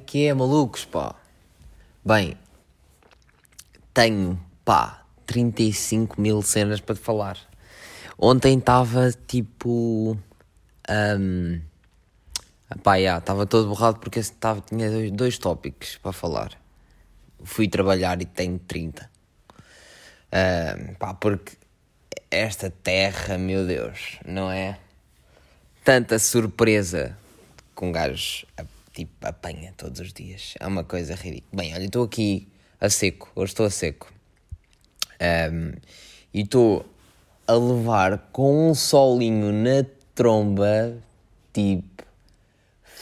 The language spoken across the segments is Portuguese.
que é, malucos, pá? Bem, tenho, pá, 35 mil cenas para te falar. Ontem estava tipo. Um, pá, estava todo borrado porque tava, tinha dois, dois tópicos para falar. Fui trabalhar e tenho 30. Um, pá, porque esta terra, meu Deus, não é? Tanta surpresa com um gajo tipo apanha todos os dias. É uma coisa ridícula. Bem, olha, estou aqui a seco, hoje estou a seco. Um, e estou a levar com um solinho na tromba, tipo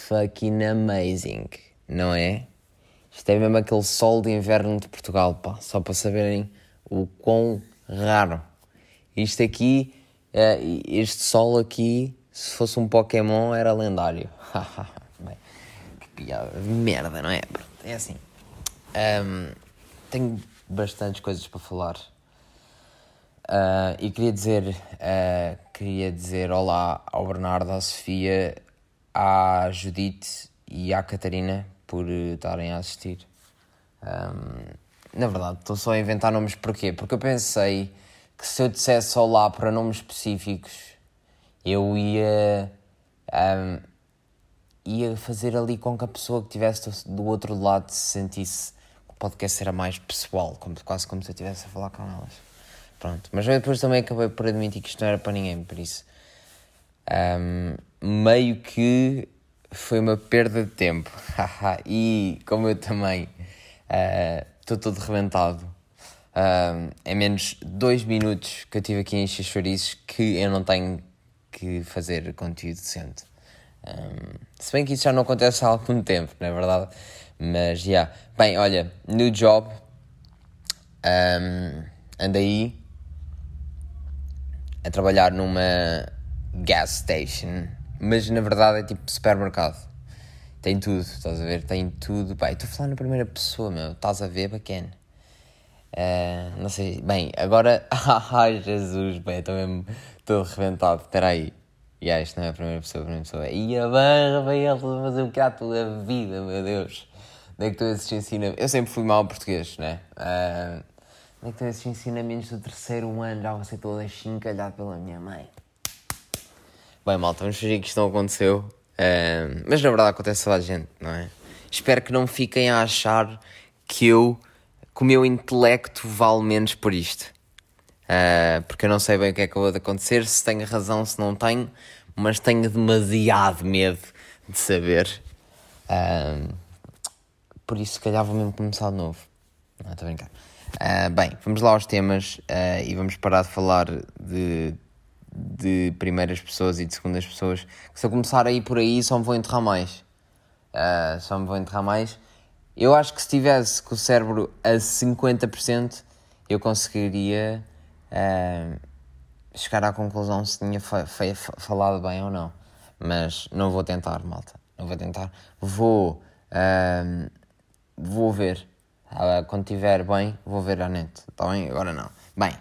fucking amazing, não é? Isto é mesmo aquele sol de inverno de Portugal, pá, só para saberem o quão raro. Isto aqui, eh, este sol aqui, se fosse um Pokémon, era lendário. Merda, não é? É assim. Um, tenho bastantes coisas para falar. Uh, e queria dizer, uh, queria dizer olá ao Bernardo, à Sofia, à Judite e à Catarina por estarem a assistir. Um, na verdade, estou só a inventar nomes porquê? Porque eu pensei que se eu dissesse olá para nomes específicos, eu ia. Um, ia fazer ali com que a pessoa que estivesse do outro lado se sentisse que o podcast era mais pessoal, como, quase como se eu estivesse a falar com elas. Pronto, mas depois também acabei por admitir que isto não era para ninguém, por isso. Um, meio que foi uma perda de tempo. e como eu também estou uh, todo rebentado, uh, é menos dois minutos que eu tive aqui em chorizos que eu não tenho que fazer conteúdo decente. Um, se bem que isso já não acontece há algum tempo, não é verdade? Mas já. Yeah. Bem, olha, new job. Um, ando aí a trabalhar numa gas station, mas na verdade é tipo supermercado. Tem tudo, estás a ver? Tem tudo. Pai, estou a falar na primeira pessoa, meu. Estás a ver, bacana. Uh, não sei. Bem, agora. Ai, Jesus, bem, estou mesmo. Estou arrebentado. Espera aí. E yeah, isto não é a primeira pessoa, a primeira pessoa. E a barra vai ele fazer o há tua vida, meu Deus. Onde é que tu esses ensinamentos? Eu sempre fui mal português, né? Uh, onde é que estão esses ensinamentos do terceiro ano? Já você todo chincalhado pela minha mãe. Bem, malta, vamos fingir que isto não aconteceu. Uh, mas na verdade acontece a toda a gente, não é? Espero que não fiquem a achar que eu, que o meu intelecto vale menos por isto. Uh, porque eu não sei bem o que é que vai acontecer, se tenho razão, se não tenho, mas tenho demasiado medo de saber. Uh, por isso, se calhar, vou mesmo começar de novo. Não, estou a brincar. Uh, bem, vamos lá aos temas e vamos parar de falar de, de primeiras pessoas e de segundas pessoas. Se eu começar a ir por aí, só me vou enterrar mais. só me vou enterrar mais. Eu acho que se tivesse com o cérebro a 50%, eu conseguiria uh, chegar à conclusão se tinha falado bem ou não. Mas não vou tentar, malta. Não vou tentar. Vou. Uh, vou ver. Uh, quando estiver bem, vou ver a net. Está bem? Agora não. Bem,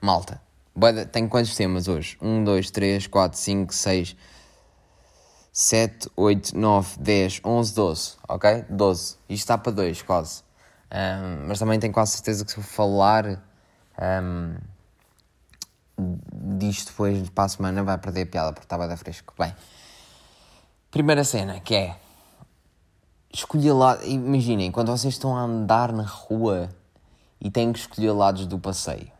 malta. Tenho quantos temas hoje? 1, 2, 3, 4, 5, 6, 7, 8, 9, 10, 11, 12. Ok? 12. Isto está para 2, quase. Um, mas também tenho quase certeza que se eu falar um, disto depois para a semana vai perder a piada porque estava da fresco. Bem, primeira cena que é escolher lá. Imaginem, quando vocês estão a andar na rua e têm que escolher lados do passeio.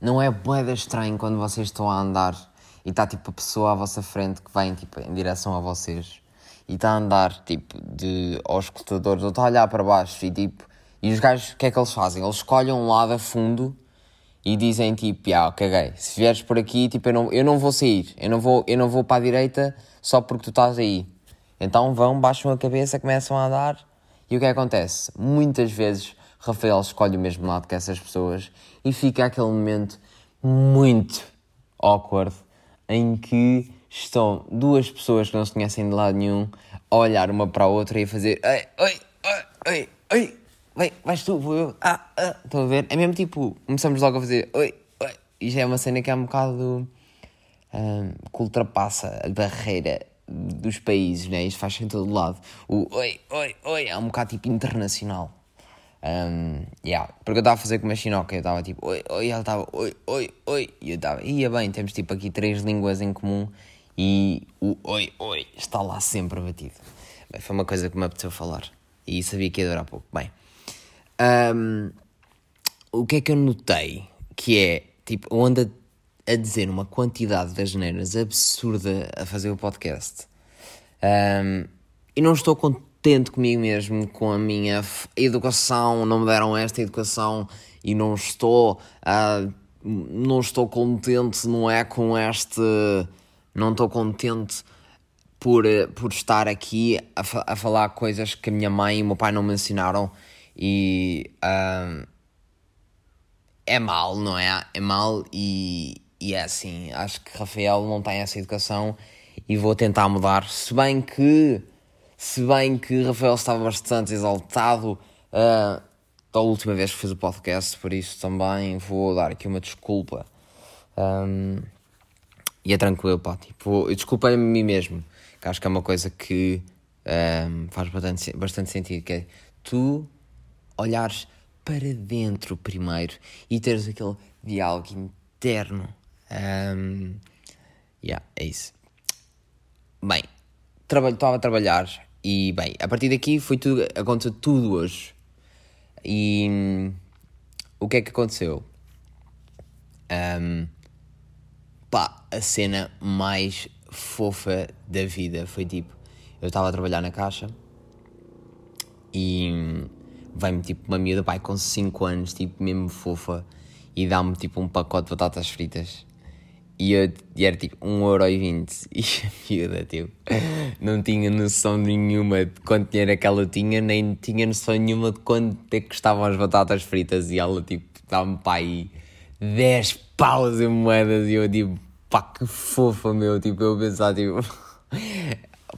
Não é boeda estranho quando vocês estão a andar e está tipo a pessoa à vossa frente que vem tipo, em direção a vocês e está a andar tipo de aos escutadores ou está a olhar para baixo e tipo e os gajos, o que é que eles fazem? Eles escolhem um lado a fundo e dizem tipo, ah, caguei, se vieres por aqui, tipo, eu não, eu não vou sair, eu não vou, eu não vou para a direita só porque tu estás aí. Então vão, baixam a cabeça, começam a andar e o que, é que acontece? Muitas vezes Rafael escolhe o mesmo lado que essas pessoas e fica aquele momento muito awkward em que estão duas pessoas que não se conhecem de lado nenhum a olhar uma para a outra e a fazer oi, oi, oi, oi, oi, vai, vais tu, vou eu, ah, ah, estão a ver? É mesmo tipo, começamos logo a fazer, oi, oi, já é uma cena que é um bocado um, que ultrapassa a barreira dos países, né? Isto faz em todo lado. O oi, oi, oi é um bocado tipo internacional. Um, yeah. Porque eu estava a fazer com uma chinoca, eu estava tipo, oi, oi, ela estava, oi, oi, oi, e eu estava, ia bem, temos tipo aqui três línguas em comum e o oi, oi está lá sempre batido. Bem, foi uma coisa que me apeteceu falar e sabia que ia durar pouco. Bem, um, o que é que eu notei? Que é, tipo, eu ando a, dizer uma quantidade de asneiras absurda a fazer o podcast. Um, e não estou contente comigo mesmo, com a minha educação, não me deram esta educação e não estou, uh, não estou contente, não é, com este, não estou contente por, por estar aqui a, a falar coisas que a minha mãe e o meu pai não me ensinaram e uh, é mal, não é? É mal e, e é assim, acho que Rafael não tem essa educação e vou tentar mudar, se bem que se bem que Rafael estava bastante exaltado uh, da última vez que fiz o podcast, por isso também vou dar aqui uma desculpa. Um, e é tranquilo, pá. Tipo, eu desculpei-me a mim mesmo, que acho que é uma coisa que um, faz bastante, bastante sentido, que é tu olhares para dentro primeiro e teres aquele diálogo interno. Um, yeah, é isso. Bem, estava a trabalhar e bem, a partir daqui foi tudo, aconteceu tudo hoje. E hum, o que é que aconteceu? Um, pá, a cena mais fofa da vida foi tipo, eu estava a trabalhar na caixa e hum, vem-me tipo uma miúda, pai, com 5 anos, tipo mesmo fofa, e dá-me tipo um pacote de batatas fritas. E, eu, e era tipo 1,20€ e a miúda, tipo, não tinha noção nenhuma de quanto dinheiro é que ela tinha, nem tinha noção nenhuma de quanto é que custavam as batatas fritas. E ela, tipo, dá-me pá aí 10 paus em moedas. E eu, tipo, pá, que fofa, meu. Tipo, eu pensar, tipo,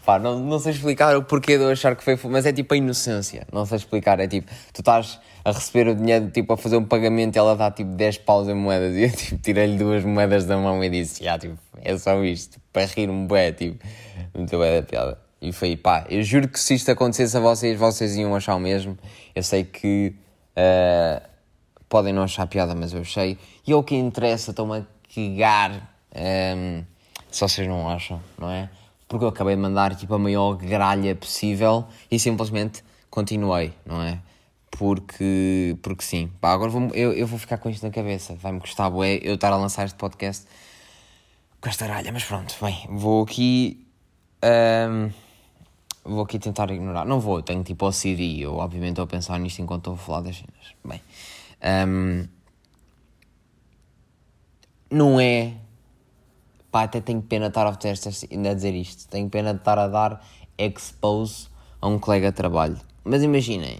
pá, não, não sei explicar o porquê de eu achar que foi mas é tipo a inocência. Não sei explicar, é tipo, tu estás a receber o dinheiro, tipo, a fazer um pagamento e ela dá, tipo, 10 paus em moedas. E eu, tipo, tirei-lhe duas moedas da mão e disse, ah, tipo, é só isto, tipo, para rir-me bué, tipo, muito bué da piada. E foi, pá, eu juro que se isto acontecesse a vocês, vocês iam achar o mesmo. Eu sei que uh, podem não achar piada, mas eu achei. E é o que interessa, estou-me a cagar um, ehm, se vocês não acham, não é? Porque eu acabei de mandar, tipo, a maior gralha possível e simplesmente continuei, não é? porque, porque sim. Pá, agora vou, eu, eu vou ficar com isto na cabeça. Vai-me custar bué eu estar a lançar este podcast com esta aralha, mas pronto, bem, vou aqui. Um, vou aqui tentar ignorar. Não vou, tenho tipo OCD. Eu, obviamente, estou a pensar nisto enquanto estou a falar das cenas. Bem, um, não é. Pá, até tenho pena de estar a, a dizer isto. Tenho pena de estar a dar expose a um colega de trabalho. Mas imaginem,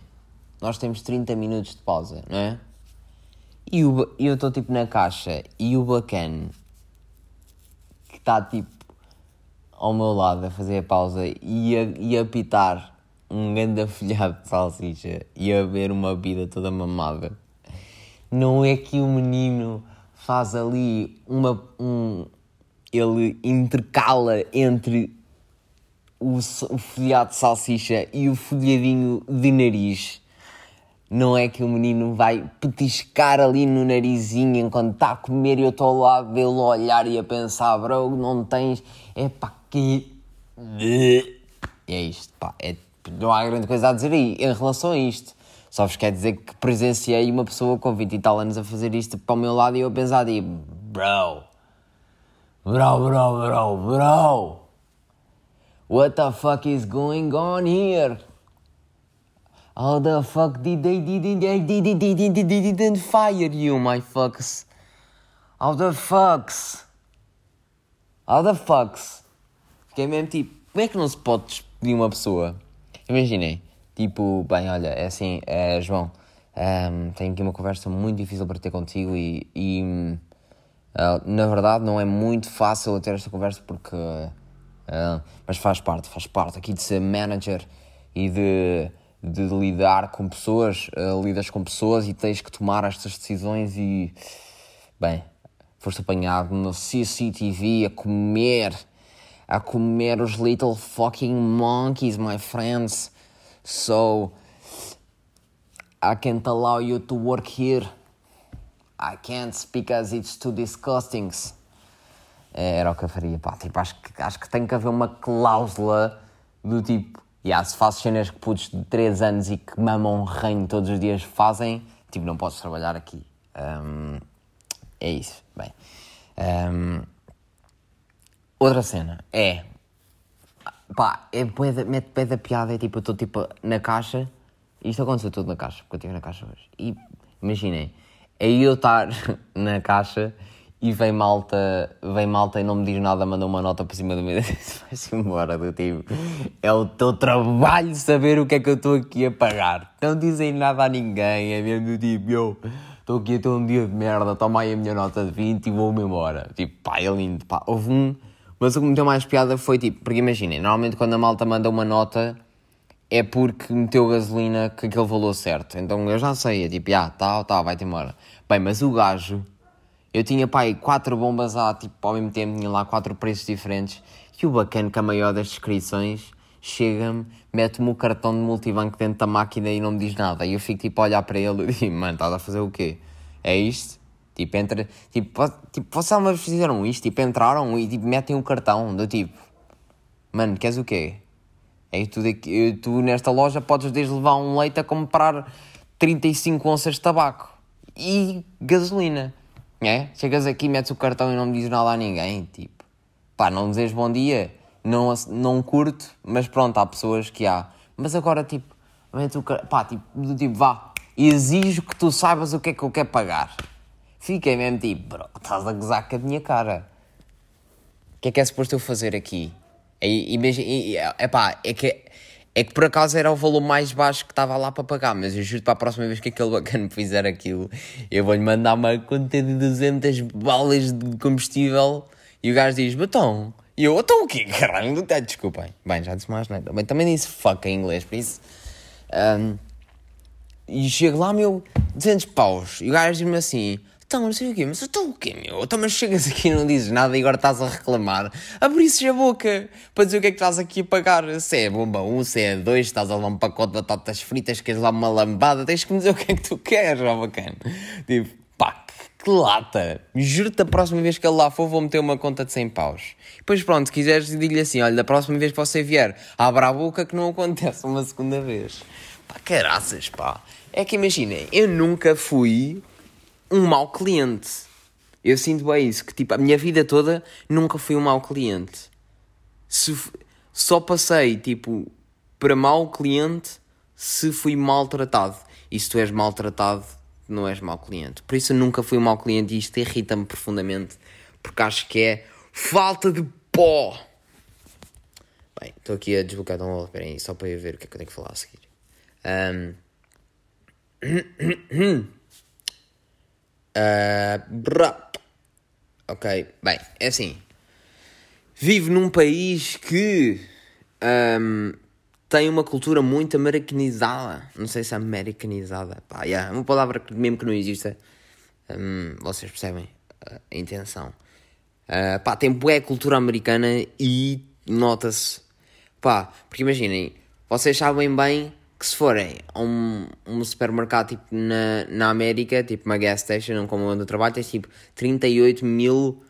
nós temos 30 minutos de pausa, não é? E o, eu estou tipo na caixa e o bacana que está tipo ao meu lado a fazer a pausa e a, e a pitar um grande afilhado de salsicha e a ver uma vida toda mamada. Não é que o menino faz ali uma. Um, ele intercala entre o, o folhado de salsicha e o folhadinho de nariz não é que o menino vai petiscar ali no narizinho enquanto está a comer e eu estou ao lado dele a olhar e a pensar, bro, não tens. É pá, que. E é isto, pá. É, não há grande coisa a dizer aí em relação a isto. Só vos quer dizer que presenciei uma pessoa com 20 e tal anos a fazer isto para o meu lado e eu a pensar, tipo, bro, bro, bro, bro, bro, what the fuck is going on here? How the fuck did they didn't they didn't didn't they didn't fire you, my fucks? How the fucks? How the fucks? Fiquei mesmo tipo, como é que não se pode despedir uma pessoa? Imaginei, tipo, bem, olha, é assim, é, João, um, ehm, tenho aqui uma conversa muito difícil para ter contigo e, e uh, na verdade não é muito fácil ter esta conversa porque, uh, mas faz parte, faz parte aqui de ser manager e de de lidar com pessoas, uh, lidas com pessoas e tens que tomar estas decisões e, bem, foste apanhado no CCTV a comer a comer os little fucking monkeys, my friends. So, I can't allow you to work here. I can't because it's too disgusting. Era o que eu faria, pá. Tipo, acho que, acho que tem que haver uma cláusula do tipo, yeah, se faço cenas que putos de 3 anos e que mamam reino todos os dias fazem, tipo, não posso trabalhar aqui. Um, é isso. Bem. Um, outra cena é. Pá, é mete pé da piada, é tipo, eu estou tipo na caixa. Isto aconteceu tudo na caixa, porque eu estive na caixa hoje. E imaginem, é eu estar na caixa e vem malta, vem malta e não me diz nada, manda uma nota por cima do meu vai-se embora do tipo. É o teu trabalho saber o que é que eu estou aqui a pagar. Não dizem nada a ninguém, é mesmo do tipo, eu estou aqui a ter um dia de merda, toma aí a minha nota de 20 e vou-me embora. Tipo, pá, é lindo, pá. Houve um, mas o que me deu mais piada foi tipo, porque imaginem, normalmente quando a malta manda uma nota é porque meteu gasolina com aquele valor certo. Então eu já sei, é tipo, ah, tá, tá, vai-te embora. Bem, mas o gajo, eu tinha, pai, quatro bombas lá, tipo, ao mesmo tempo, tinha lá quatro preços diferentes. E o bacana que a maior das descrições chega-me, mete-me o cartão de multibanco dentro da máquina e não me diz nada. E eu fico tipo a olhar para ele e digo, mano, estás a fazer o quê? É isto? Tipo, entra, tipo, tipo vocês alguma fizeram isto? Tipo, entraram e tipo, metem o cartão do tipo, mano, queres o quê? É tu, tu nesta loja podes desde levar um leite a comprar 35 onças de tabaco e gasolina. É? Chegas aqui, metes o cartão e não me dizes nada a ninguém. Tipo, pá, não dizes bom dia, não, não curto, mas pronto, há pessoas que há. Mas agora, tipo, metes o cartão, pá, tipo, tipo, vá, exijo que tu saibas o que é que eu quero pagar. Fiquei mesmo tipo, bro, estás a gozar com a minha cara. O que é que é suposto eu fazer aqui? E, e, é pá, é que, é que por acaso era o valor mais baixo que estava lá para pagar, mas eu juro para a próxima vez que aquele bacana fizer aquilo, eu vou-lhe mandar uma conta de 200 balas de combustível e o gajo diz, batom. E eu, então o quê? Caralho, desculpem. Bem, já disse mais nada. Bem, também disse fuck em inglês, por isso. Um, e chego lá, meu, 200 paus. E o gajo diz-me assim: então, não sei o quê, mas estou o quê, meu? Então, mas chegas aqui e não dizes nada e agora estás a reclamar. Abrisses a boca para dizer o que é que estás aqui a pagar. Se é bomba 1, se é 2, estás a dar um pacote de batatas fritas, queres lá uma lambada, tens que me dizer o que é que tu queres, ó bacana. Tipo, pá, que lata. Juro-te, a próxima vez que ele lá for, vou meter uma conta de 100 paus. Depois, pronto, se quiseres, digo-lhe assim: olha, da próxima vez que você vier, abra a boca que não acontece uma segunda vez. Pá, caraças, pá. É que imaginem, eu nunca fui um mau cliente. Eu sinto bem isso, que tipo, a minha vida toda nunca fui um mau cliente. Se, só passei, tipo, para mau cliente se fui maltratado. E se tu és maltratado, não és mau cliente. Por isso eu nunca fui um mau cliente e isto irrita-me profundamente, porque acho que é falta de pó. Bem, estou aqui a desbloquear um espera aí, só para eu ver o que é que eu tenho que falar a seguir. Um... Uh, ok, bem, é assim. Vivo num país que um, tem uma cultura muito americanizada. Não sei se é americanizada. Pá, yeah, uma palavra que mesmo que não exista, um, vocês percebem a intenção. Uh, pá, tem boa cultura americana e nota-se. Pá, porque imaginem, vocês sabem bem que se forem a um, um supermercado tipo na, na América, tipo uma gas station, como onde eu trabalho, tens tipo 38 mil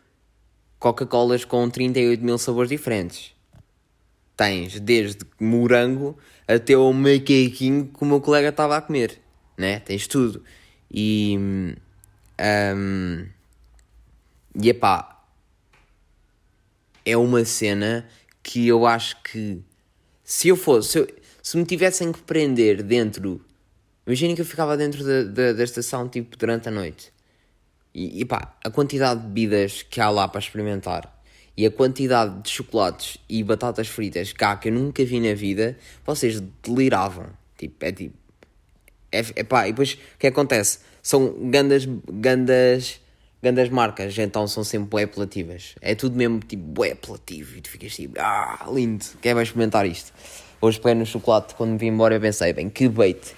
Coca-Colas com 38 mil sabores diferentes. Tens desde morango até o macaquinho que o meu colega estava a comer, né? Tens tudo. E. Um, e epá, é uma cena que eu acho que se eu fosse. Se eu, se me tivessem que prender dentro. Imaginem que eu ficava dentro da, da, da estação tipo durante a noite. E, e pá, a quantidade de bebidas que há lá para experimentar e a quantidade de chocolates e batatas fritas há que eu nunca vi na vida, vocês deliravam. Tipo, é tipo. É, é pá, e depois o que acontece? São gandas, gandas, gandas marcas, então são sempre bué apelativas. É tudo mesmo tipo bué apelativo e tu ficas tipo, ah, lindo, quem vai experimentar isto? Hoje peguei no chocolate, quando vim embora eu pensei, bem, que bait.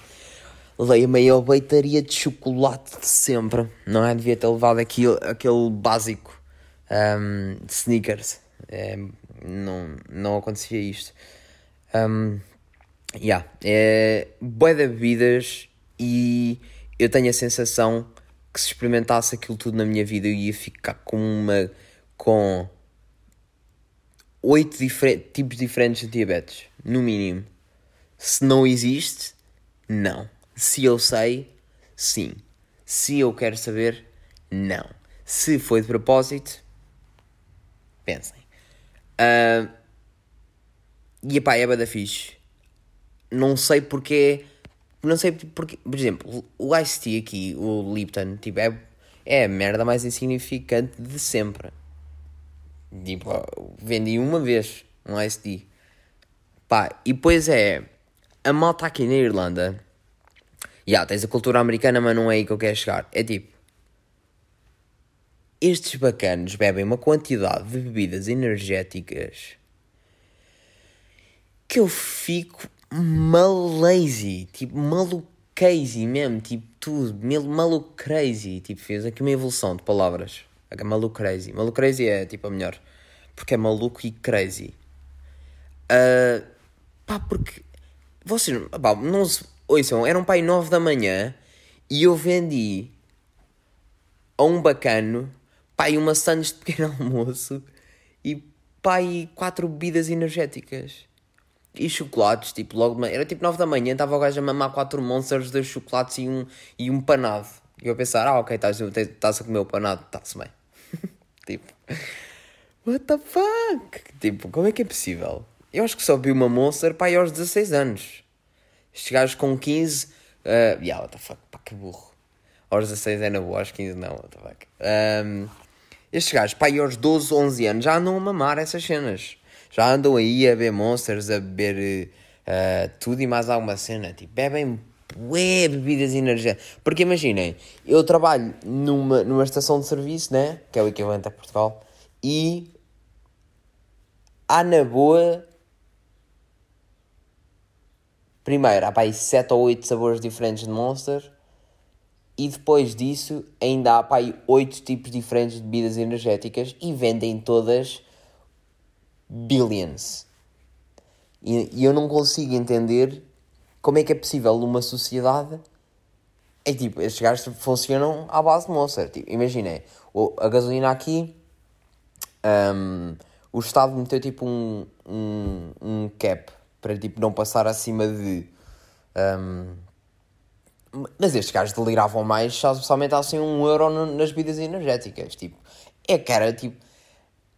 Levei a maior beitaria de chocolate de sempre, não é? Devia ter levado aquele, aquele básico um, de sneakers. É, não, não acontecia isto. Um, yeah, é de bebidas e eu tenho a sensação que se experimentasse aquilo tudo na minha vida eu ia ficar com uma com oito tipos diferentes de diabetes, no mínimo. Se não existe, não. Se eu sei, sim. Se eu quero saber, não. Se foi de propósito, pensem. Uh, e pá, é bada fixe. Não sei porque. Não sei porque. Por exemplo, o Ice Tea aqui, o Lipton, tipo, é, é a merda mais insignificante de sempre. Tipo, vendi uma vez um Tea. Pá, e depois é. A malta aqui na Irlanda. Já, yeah, tens a cultura americana, mas não é aí que eu quero chegar. É tipo estes bacanos bebem uma quantidade de bebidas energéticas que eu fico malazy, tipo malucrazy mesmo, tipo tudo, malucrazy, tipo fez aqui uma evolução de palavras, malucrazy, malucrazy é tipo a melhor, porque é maluco e crazy. Uh, pá, porque vocês, pá, não se, ouçam, era um pai 9 da manhã e eu vendi a um bacano pai uma sandes de pequeno almoço e pai quatro bebidas energéticas. E chocolates, tipo, logo. Era tipo 9 da manhã, estava o gajo a mamar quatro monsters, dois chocolates e um, e um panado. E eu a pensar, ah, ok, estás, estás a comer o panado, está-se bem. Tipo, what the fuck? Tipo, como é que é possível? Eu acho que só vi uma monster pai aos 16 anos. Estes gajos com 15, uh, yeah, what the fuck, pá, que burro. Aos 16 é na boa, aos 15 não, what the fuck. Um, estes gajos, pá, aos 12, 11 anos já andam a mamar essas cenas. Já andam aí a beber monsters, a beber uh, tudo e mais alguma cena. Tipo, bebem bué bebidas energéticas. Porque imaginem, eu trabalho numa, numa estação de serviço, né? Que é o equivalente a Portugal. E há na boa. Primeiro, há pá, aí 7 ou 8 sabores diferentes de Monster e depois disso ainda há pai oito tipos diferentes de bebidas energéticas e vendem todas billions. E, e, eu não consigo entender como é que é possível numa sociedade. É tipo, estes gajos funcionam à base de Monster. Tipo, imaginem, a gasolina aqui, um, o Estado meteu tipo um, um, um cap para tipo, não passar acima de. Um, mas estes gajos deliravam mais se aumentassem um euro no, nas bebidas energéticas. Tipo, é era tipo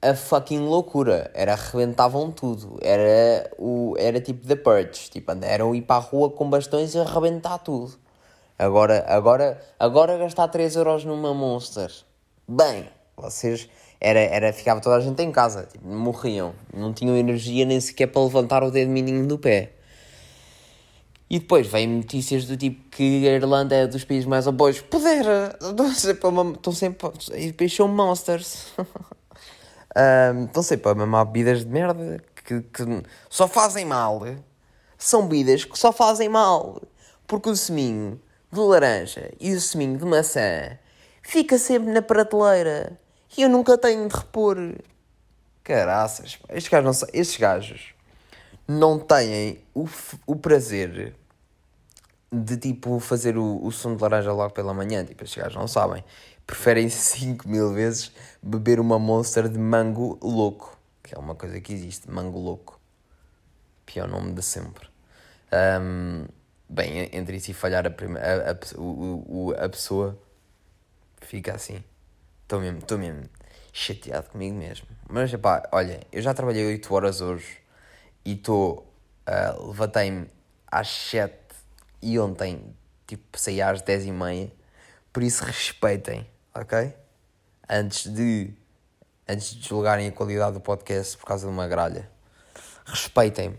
a fucking loucura. Era arrebentavam tudo. Era, o, era tipo The Purge. Tipo, eram ir para a rua com bastões e arrebentar tudo. Agora, agora, agora gastar 3 euros numa Monster. Bem, vocês. Era, era, ficava toda a gente em casa. Tipo, morriam. Não tinham energia nem sequer para levantar o dedo mindinho do pé. E depois vêm notícias do tipo que a Irlanda é dos países mais apoios. Poder! Estão sempre. E depois são monsters. um, estão sempre a mamar bebidas de merda que, que só fazem mal. São bebidas que só fazem mal. Porque o seminho de laranja e o seminho de maçã fica sempre na prateleira. E eu nunca tenho de repor. Caraças, estes gajos não, estes gajos não têm o, o prazer de tipo fazer o, o sumo de laranja logo pela manhã, tipo, estes gajos não sabem. Preferem 5 mil vezes beber uma monster de mango louco, que é uma coisa que existe, mango louco. Pior nome de sempre. Um, bem, entre isso e falhar a, primeira, a, a, o, a pessoa, fica assim. Estou mesmo, mesmo chateado comigo mesmo. Mas, pá, olha, eu já trabalhei 8 horas hoje e estou, uh, levantei-me às 7 e ontem, tipo, saí às 10 e meia. Por isso, respeitem, ok? Antes de, antes de deslogarem a qualidade do podcast por causa de uma gralha. Respeitem-me.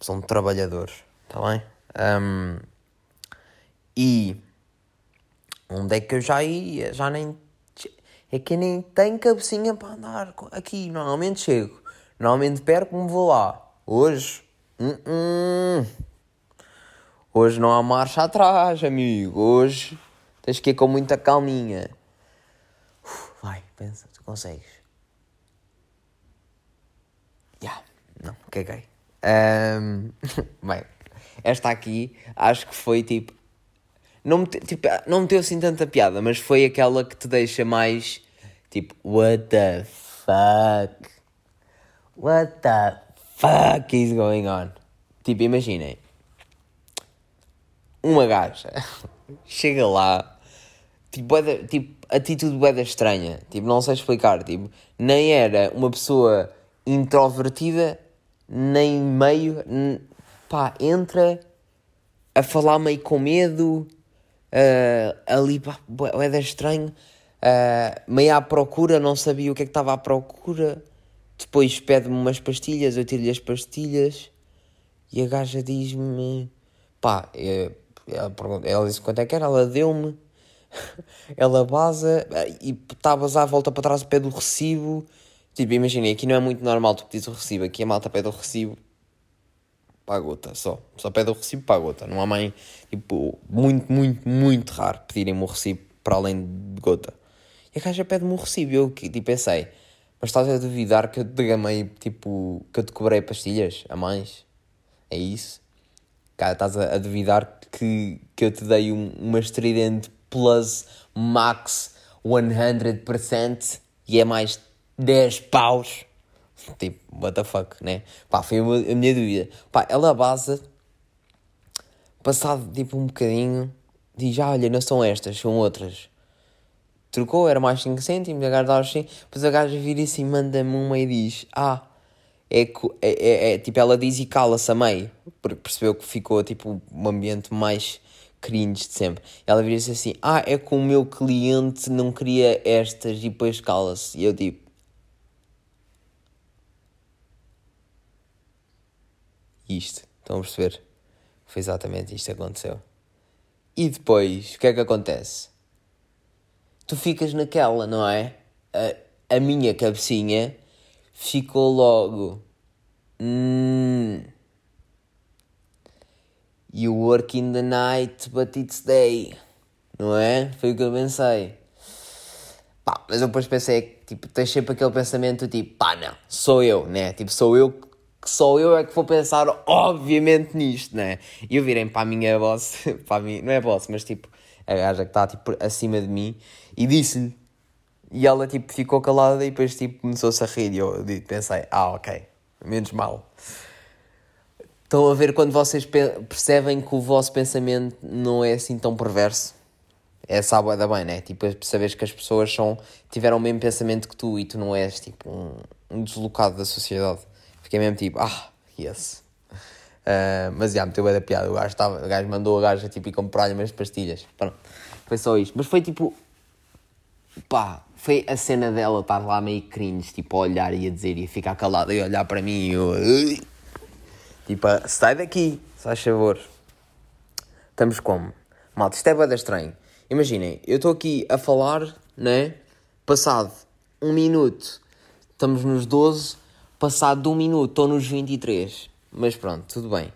São trabalhadores, está bem? Um, e onde é que eu já ia? Já nem. É que nem tenho cabecinha para andar aqui. Normalmente chego. Normalmente perco-me, vou lá. Hoje. Uh -uh. Hoje não há marcha atrás, amigo. Hoje tens que ir com muita calminha. Vai, pensa, tu consegues. Yeah, não, caguei. Um, bem, esta aqui acho que foi tipo. Não me, tipo, não me teve assim tanta piada, mas foi aquela que te deixa mais tipo, what the fuck? What the fuck is going on? Tipo, imaginem. Uma gaja chega lá, tipo, é tipo atitude boeda estranha. Tipo, não sei explicar. Tipo, nem era uma pessoa introvertida, nem meio. Pá, entra a falar meio com medo, uh, ali, pá, boeda estranho, uh, meio à procura, não sabia o que é que estava à procura. Depois pede-me umas pastilhas, eu tiro-lhe as pastilhas e a gaja diz-me: pá, é, ela, ela disse quanto é que era, ela deu-me, ela baza e está a basar, volta para trás, pede o recibo. Tipo, imaginei, aqui não é muito normal tu pedires o recibo, aqui a malta pede o recibo para a gota, só. Só pede o recibo para a gota. Não há mãe, tipo, muito, muito, muito raro pedirem-me o recibo para além de gota. E a gaja pede-me o recibo. Eu tipo, pensei, mas estás a duvidar que eu te gamei, tipo, que eu te cobrei pastilhas a mais? É isso? Cara, estás a, a duvidar que, que eu te dei um, uma estridente plus max 100% e é mais 10 paus? Tipo, what the fuck, né? Pá, foi a, minha dúvida. Pá, ela base, passado tipo um bocadinho, diz: ah, olha, não são estas, são outras trocou, era mais 5 cêntimos, a gaja dá assim, depois a gaja vira assim, manda-me uma e diz, ah, é, é, é, é tipo, ela diz e cala-se a meio, porque percebeu que ficou, tipo, um ambiente mais cringe de sempre. Ela vira-se assim, ah, é que o meu cliente não queria estas, e depois cala-se, e eu tipo... Isto, estão a perceber? Foi exatamente isto que aconteceu. E depois, o que é que acontece? tu ficas naquela, não é? A, a minha cabecinha ficou logo. Hum, you work in the night, but it's day. Não é? Foi o que eu pensei. Pá, mas eu depois pensei tipo, tens sempre aquele pensamento tipo, pá, não, sou eu, né? Tipo, sou eu que só eu é que vou pensar, obviamente, nisto, né? E eu virei para a minha boss, para a minha, não é boss, mas tipo, a gaja que está tipo acima de mim e disse-lhe. E ela tipo ficou calada e depois tipo começou-se a rir e eu pensei, ah ok, menos mal. Estão a ver quando vocês percebem que o vosso pensamento não é assim tão perverso? É sábado bem, né? Tipo, saberes que as pessoas são, tiveram o mesmo pensamento que tu e tu não és tipo um, um deslocado da sociedade. Fiquei mesmo tipo, ah, yes. Uh, mas já, meteu bem da piada. O gajo, tava, o gajo mandou a gaja tipo, comprar-lhe umas pastilhas. Pronto. Foi só isto. Mas foi tipo. Pá, foi a cena dela estar lá meio cringe, tipo, a olhar e a dizer e a ficar calada e olhar para mim e eu. Tipo, sai daqui, se faz favor. Estamos como? Malta, isto é bada estranho. Imaginem, eu estou aqui a falar, né? Passado um minuto, estamos nos 12. Passado um minuto, estou nos 23. Mas pronto, tudo bem.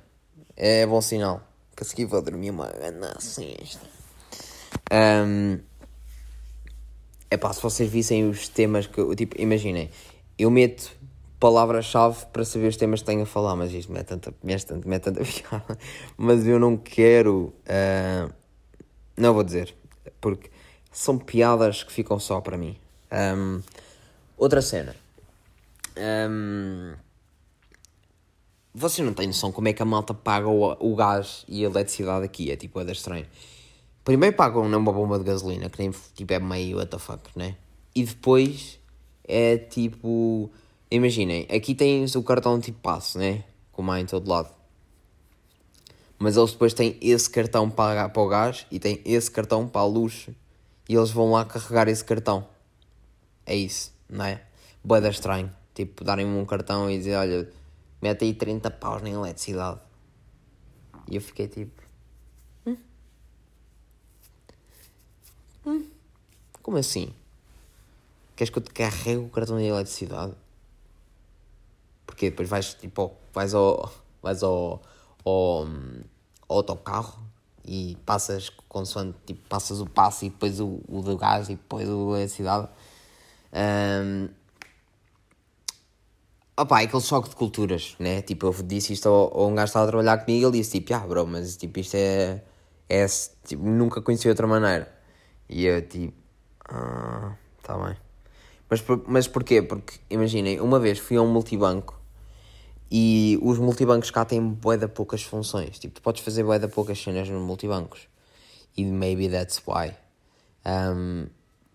É bom sinal. Consegui vou dormir uma gana siesta. Um, é pá, se vocês vissem os temas que eu. Tipo, imaginem, eu meto palavra-chave para saber os temas que tenho a falar, mas isto me é tanta, me é tanta, me é tanta Mas eu não quero. Uh, não vou dizer, porque são piadas que ficam só para mim. Um, outra cena. Um, vocês não têm noção como é que a malta paga o, o gás e a eletricidade aqui, é tipo, é estranho. Primeiro pagam numa bomba de gasolina, que nem tipo é meio fuck, né? E depois é tipo. Imaginem, aqui tens o cartão tipo passo, né? Como há em todo lado. Mas eles depois têm esse cartão para, para o gás e têm esse cartão para a luz. E eles vão lá carregar esse cartão. É isso, não é? Boeda estranho. Tipo, darem-me um cartão e dizer, olha mete aí 30 paus na eletricidade. E eu fiquei tipo. Hum? Hum? Como assim? Queres que eu te carregue o cartão de eletricidade? Porque depois vais tipo, vais ao. vais ao. ao, ao autocarro e passas consoante, tipo, passas o passo e depois o, o do gás e depois o da eletricidade. Um, Opá, é aquele choque de culturas, né? Tipo, eu disse isto ao, ao um gajo que estava a trabalhar comigo e ele disse tipo, ah, bro, mas tipo, isto é. é tipo, nunca conheci outra maneira. E eu tipo, ah, tá bem. Mas, mas porquê? Porque, imaginem, uma vez fui a um multibanco e os multibancos cá têm bué de poucas funções. Tipo, tu podes fazer bué de poucas cenas nos multibancos. E maybe that's why. Um,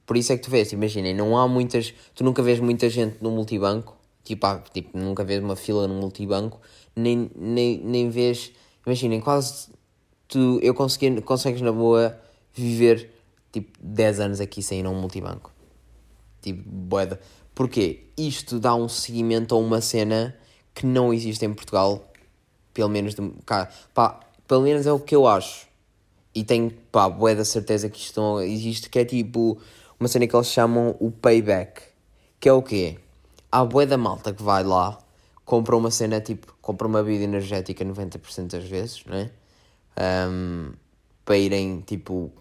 por isso é que tu vês, imaginem, não há muitas. Tu nunca vês muita gente no multibanco Tipo, há, tipo, nunca vês uma fila no multibanco, nem, nem, nem vês. Imaginem, quase tu, eu consegui, consegues na boa viver tipo 10 anos aqui sem ir a um multibanco. Tipo, boeda. Porquê? Isto dá um seguimento a uma cena que não existe em Portugal, pelo menos de cá. Pá, pelo menos é o que eu acho. E tenho, pá, boeda certeza que isto não existe, que é tipo uma cena que eles chamam o payback. Que é o quê? há bué da malta que vai lá, compra uma cena tipo, compra uma bebida energética 90% das vezes, né? Um, para irem tipo,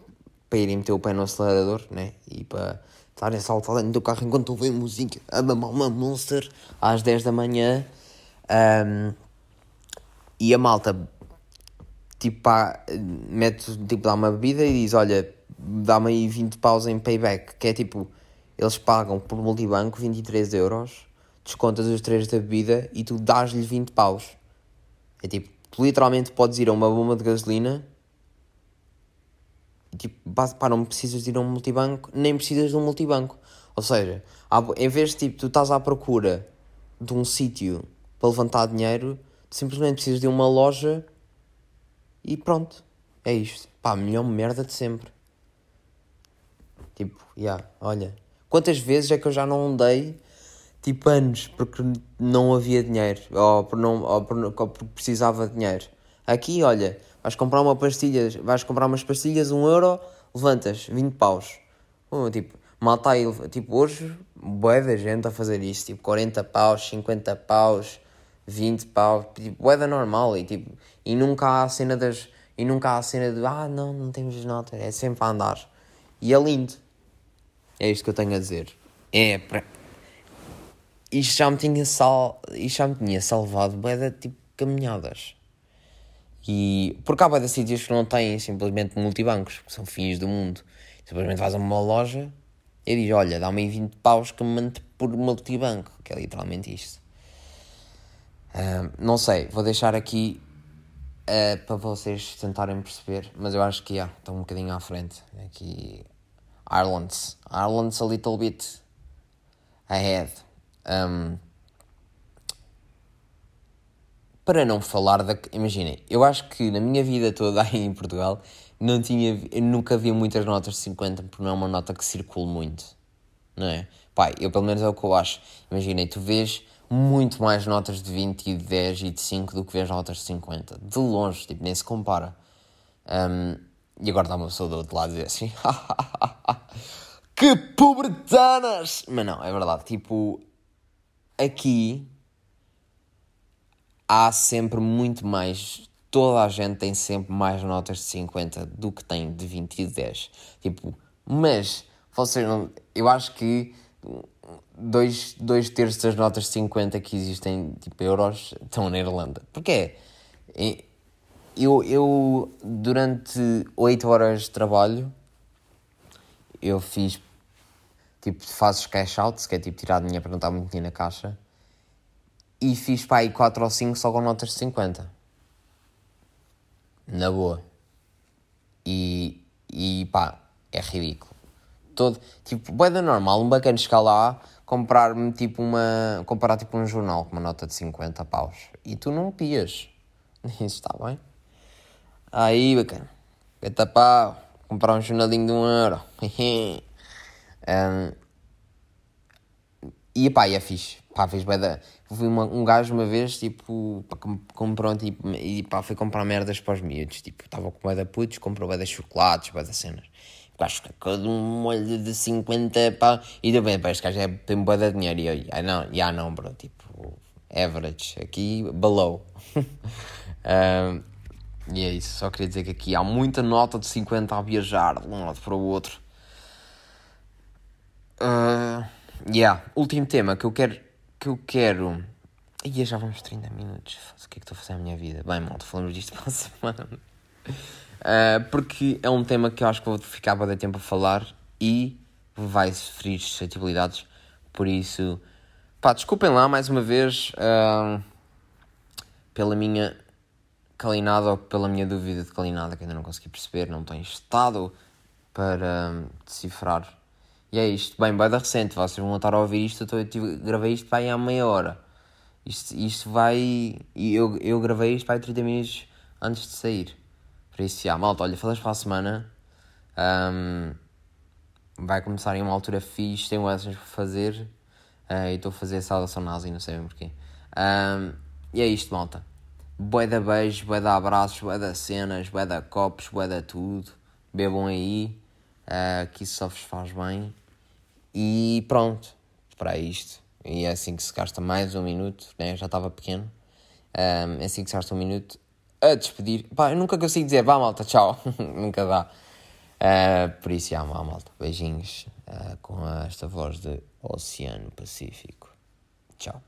para irem meter o pé no acelerador, né? E para estarem saltar dentro do carro enquanto ouvem música, a mamar uma Monster às 10 da manhã. Um, e a malta tipo, pá, mete, tipo, dá uma bebida e diz: Olha, dá-me aí 20 paus em payback, que é tipo eles pagam por multibanco 23 euros, descontas os 3 da bebida e tu dás-lhes 20 paus. É tipo, literalmente podes ir a uma bomba de gasolina tipo, pá, não precisas de ir a um multibanco, nem precisas de um multibanco. Ou seja, em vez de tipo, tu estás à procura de um sítio para levantar dinheiro, simplesmente precisas de uma loja e pronto. É isto. Pá, a melhor merda de sempre. Tipo, já, yeah, olha, Quantas vezes é que eu já não andei tipo anos porque não havia dinheiro ou, por não, ou, por, ou porque precisava de dinheiro? Aqui, olha, vais comprar uma pastilha, vais comprar umas pastilhas, um euro, levantas 20 paus. Oh, tipo, malta aí, tipo, hoje, boé da gente a fazer isso, tipo, 40 paus, 50 paus, 20 paus, tipo, boé da normal e tipo, e nunca há a cena das, e nunca há a cena de, ah, não, não temos nota, é sempre a andar. E é lindo. É isto que eu tenho a dizer. É, pra... isto já me tinha, sal... isto já me tinha salvado bem de tipo caminhadas. E porque há de sítios que não têm simplesmente multibancos, que são fins do mundo. Simplesmente vais a uma loja e diz: Olha, dá-me aí 20 paus que me mande por multibanco, que é literalmente isto. Uh, não sei, vou deixar aqui uh, para vocês tentarem perceber, mas eu acho que já, estou um bocadinho à frente. Aqui Ireland's. Ireland's a little bit ahead. Um, para não falar da. Imaginem, eu acho que na minha vida toda aí em Portugal não tinha, nunca vi muitas notas de 50 porque não é uma nota que circula muito, não é? Pai, eu pelo menos é o que eu acho. Imaginem, tu vês muito mais notas de 20 e de 10 e de 5 do que vês notas de 50. De longe, tipo, nem se compara. Um, e agora está uma pessoa do outro lado a dizer assim: Que pobretanas! Mas não, é verdade. Tipo, aqui há sempre muito mais. Toda a gente tem sempre mais notas de 50 do que tem de 20 e de 10. Tipo, mas vocês não. Eu acho que dois, dois terços das notas de 50 que existem, tipo euros, estão na Irlanda. Porquê? eu, eu durante 8 horas de trabalho eu fiz tipo fases cash out, que é tipo tirar dinheiro para não estar muito dinheiro na caixa e fiz para aí 4 ou 5 só com notas de 50 na boa e, e pá, é ridículo todo, tipo, boeda normal, um bacana chegar lá comprar-me tipo uma comprar tipo um jornal com uma nota de 50 paus e tu não pias isso está bem Aí, bacana. Gata pau. Comprar um jornalinho de um euro. um, e pá, é fixe. Pá, bem da... Fui uma, um gajo uma vez, tipo, comprou, tipo, e pá, foi comprar merdas para os miúdos. Tipo, estava com bué da putos, comprou bué de chocolates, bué de cenas. O gajo ficou um molho de 50, pá. E deu bem, pá, este gajo é, tem bué de dinheiro. E eu, ah não, já não, bro, tipo, average. Aqui, below. um, E é isso, só queria dizer que aqui há muita nota de 50 a viajar de um lado para o outro. Uh, yeah, último tema que eu quero que eu quero E já vamos 30 minutos. O que é que estou a fazer à minha vida? Bem, malta, falamos disto para a semana. Uh, porque é um tema que eu acho que vou ficar para dar tempo a falar e vai sofrer suscetibilidades. Por isso, pá, desculpem lá mais uma vez uh, pela minha calinada ou pela minha dúvida de calinada que ainda não consegui perceber, não tenho estado para decifrar. E é isto. Bem, vai da recente, vocês vão estar a ouvir isto, eu, tive, gravei isto aí há meia hora. Isto, isto vai. Eu, eu gravei isto para aí 30 minutos antes de sair. Por isso, já, malta, olha, falas para a semana. Um, vai começar em uma altura fixe, tenho essas para fazer. Uh, e estou a fazer saudação nazi, não sei bem porquê. Um, e é isto, malta. Bué da beijo, bué da abraços, bué da cenas, bué da copos, bué da tudo. Bebam aí, uh, que isso só vos faz bem. E pronto, para isto. E é assim que se gasta mais um minuto, né? já estava pequeno. Um, é assim que se gasta um minuto a despedir. Pá, eu nunca consigo dizer, vá malta, tchau. nunca dá. Uh, por isso, já, vá malta. Beijinhos uh, com esta voz de Oceano Pacífico. Tchau.